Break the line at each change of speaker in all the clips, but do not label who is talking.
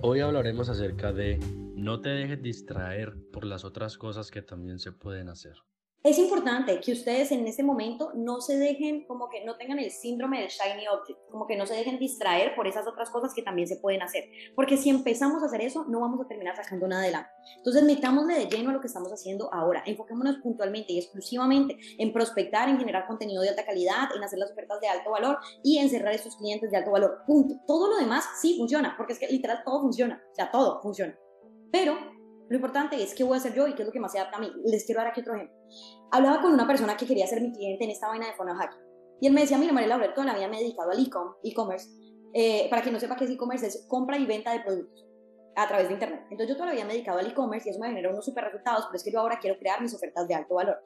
Hoy hablaremos acerca de no te dejes distraer por las otras cosas que también se pueden hacer.
Es importante que ustedes en este momento no se dejen, como que no tengan el síndrome del shiny object, como que no se dejen distraer por esas otras cosas que también se pueden hacer. Porque si empezamos a hacer eso, no vamos a terminar sacando nada adelante. Entonces, metámosle de lleno a lo que estamos haciendo ahora. Enfoquémonos puntualmente y exclusivamente en prospectar, en generar contenido de alta calidad, en hacer las ofertas de alto valor y en cerrar esos clientes de alto valor. Punto. Todo lo demás sí funciona, porque es que literal todo funciona. O sea, todo funciona. Pero lo importante es qué voy a hacer yo y qué es lo que más se adapta a mí. Les quiero dar aquí otro ejemplo. Hablaba con una persona que quería ser mi cliente en esta vaina de Funnel Hacking. Y él me decía, mira, María Laura, toda la vida me he dedicado al e-commerce. Eh, para quien no sepa qué es e-commerce, es compra y venta de productos a través de Internet. Entonces yo toda la vida me he dedicado al e-commerce y eso me genera unos super resultados, pero es que yo ahora quiero crear mis ofertas de alto valor.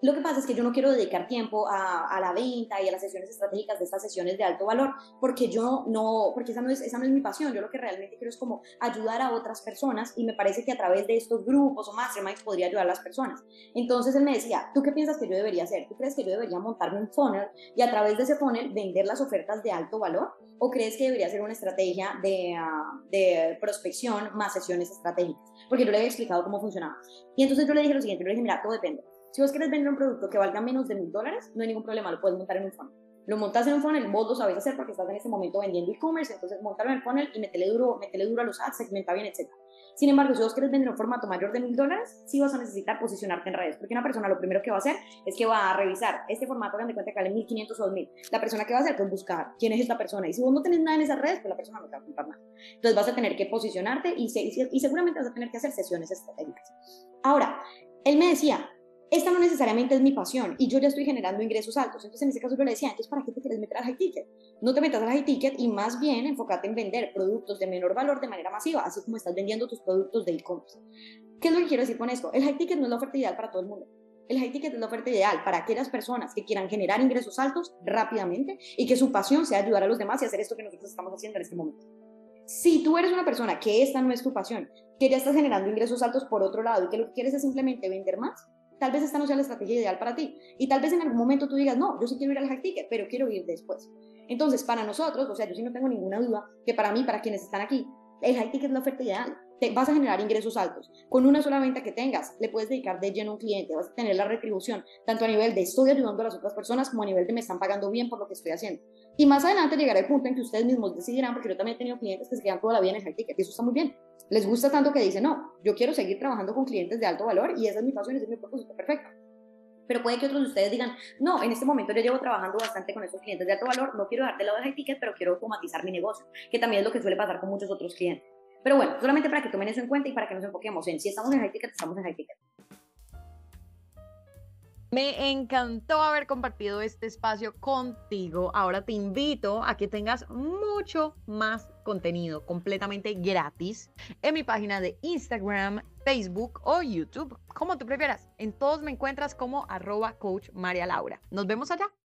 Lo que pasa es que yo no quiero dedicar tiempo a, a, la venta y a las sesiones estratégicas de estas sesiones de alto valor, porque yo no, porque esa no, es, esa no es mi pasión. Yo lo que realmente quiero es como ayudar a otras personas y me parece que a través de estos grupos o masterminds podría ayudar a las personas. Entonces él me decía, ¿tú qué piensas que yo debería hacer? ¿Tú crees que yo debería montarme un funnel y a través de ese funnel vender las ofertas de alto valor? ¿O crees que debería ser una estrategia de, uh, de prospección más sesiones estratégicas? Porque yo le había explicado cómo funcionaba. Y entonces yo le dije lo siguiente, yo le dije, mira, todo depende. Si vos querés vender un producto que valga menos de mil dólares, no hay ningún problema, lo puedes montar en un funnel. Lo montas en un funnel, vos lo sabes hacer porque estás en ese momento vendiendo e-commerce, entonces montarlo en el funnel y metele duro, metele duro a los ads, segmenta bien, etc. Sin embargo, si vos querés vender un formato mayor de mil dólares, sí vas a necesitar posicionarte en redes, porque una persona lo primero que va a hacer es que va a revisar este formato, de cuenta que vale 1500 o 2000. La persona que va a hacer, pues buscar quién es esta persona. Y si vos no tenés nada en esas redes, pues la persona no te va a comprar nada. Entonces vas a tener que posicionarte y, se, y, y seguramente vas a tener que hacer sesiones estratégicas. Ahora, él me decía, esta no necesariamente es mi pasión y yo ya estoy generando ingresos altos. Entonces, en ese caso yo le decía, entonces, ¿para qué te quieres meter al high ticket? No te metas al high ticket y más bien enfócate en vender productos de menor valor de manera masiva, así como estás vendiendo tus productos de e-commerce. ¿Qué es lo que quiero decir con esto? El high ticket no es la oferta ideal para todo el mundo. El high ticket es la oferta ideal para aquellas personas que quieran generar ingresos altos rápidamente y que su pasión sea ayudar a los demás y hacer esto que nosotros estamos haciendo en este momento. Si tú eres una persona que esta no es tu pasión, que ya estás generando ingresos altos por otro lado y que lo que quieres es simplemente vender más, tal vez esta no sea la estrategia ideal para ti. Y tal vez en algún momento tú digas, no, yo sí quiero ir al high ticket, pero quiero ir después. Entonces, para nosotros, o sea, yo sí no tengo ninguna duda que para mí, para quienes están aquí, el high ticket es la oferta ideal. Te vas a generar ingresos altos. Con una sola venta que tengas, le puedes dedicar de lleno a un cliente, vas a tener la retribución, tanto a nivel de estoy ayudando a las otras personas como a nivel de me están pagando bien por lo que estoy haciendo. Y más adelante llegará el punto en que ustedes mismos decidirán, porque yo también he tenido clientes que se quedan toda la vida en el high ticket, y eso está muy bien. Les gusta tanto que dicen, no, yo quiero seguir trabajando con clientes de alto valor y esa es mi pasión, ese es mi propósito, perfecto pero puede que otros de ustedes digan, no, en este momento yo llevo trabajando bastante con esos clientes de alto valor, no quiero darte lado de high ticket, pero quiero automatizar mi negocio, que también es lo que suele pasar con muchos otros clientes. Pero bueno, solamente para que tomen eso en cuenta y para que nos enfoquemos en si estamos en high ticket, estamos en high ticket.
Me encantó haber compartido este espacio contigo. Ahora te invito a que tengas mucho más contenido completamente gratis en mi página de Instagram, Facebook o YouTube, como tú prefieras. En todos me encuentras como arroba coach María Laura. Nos vemos allá.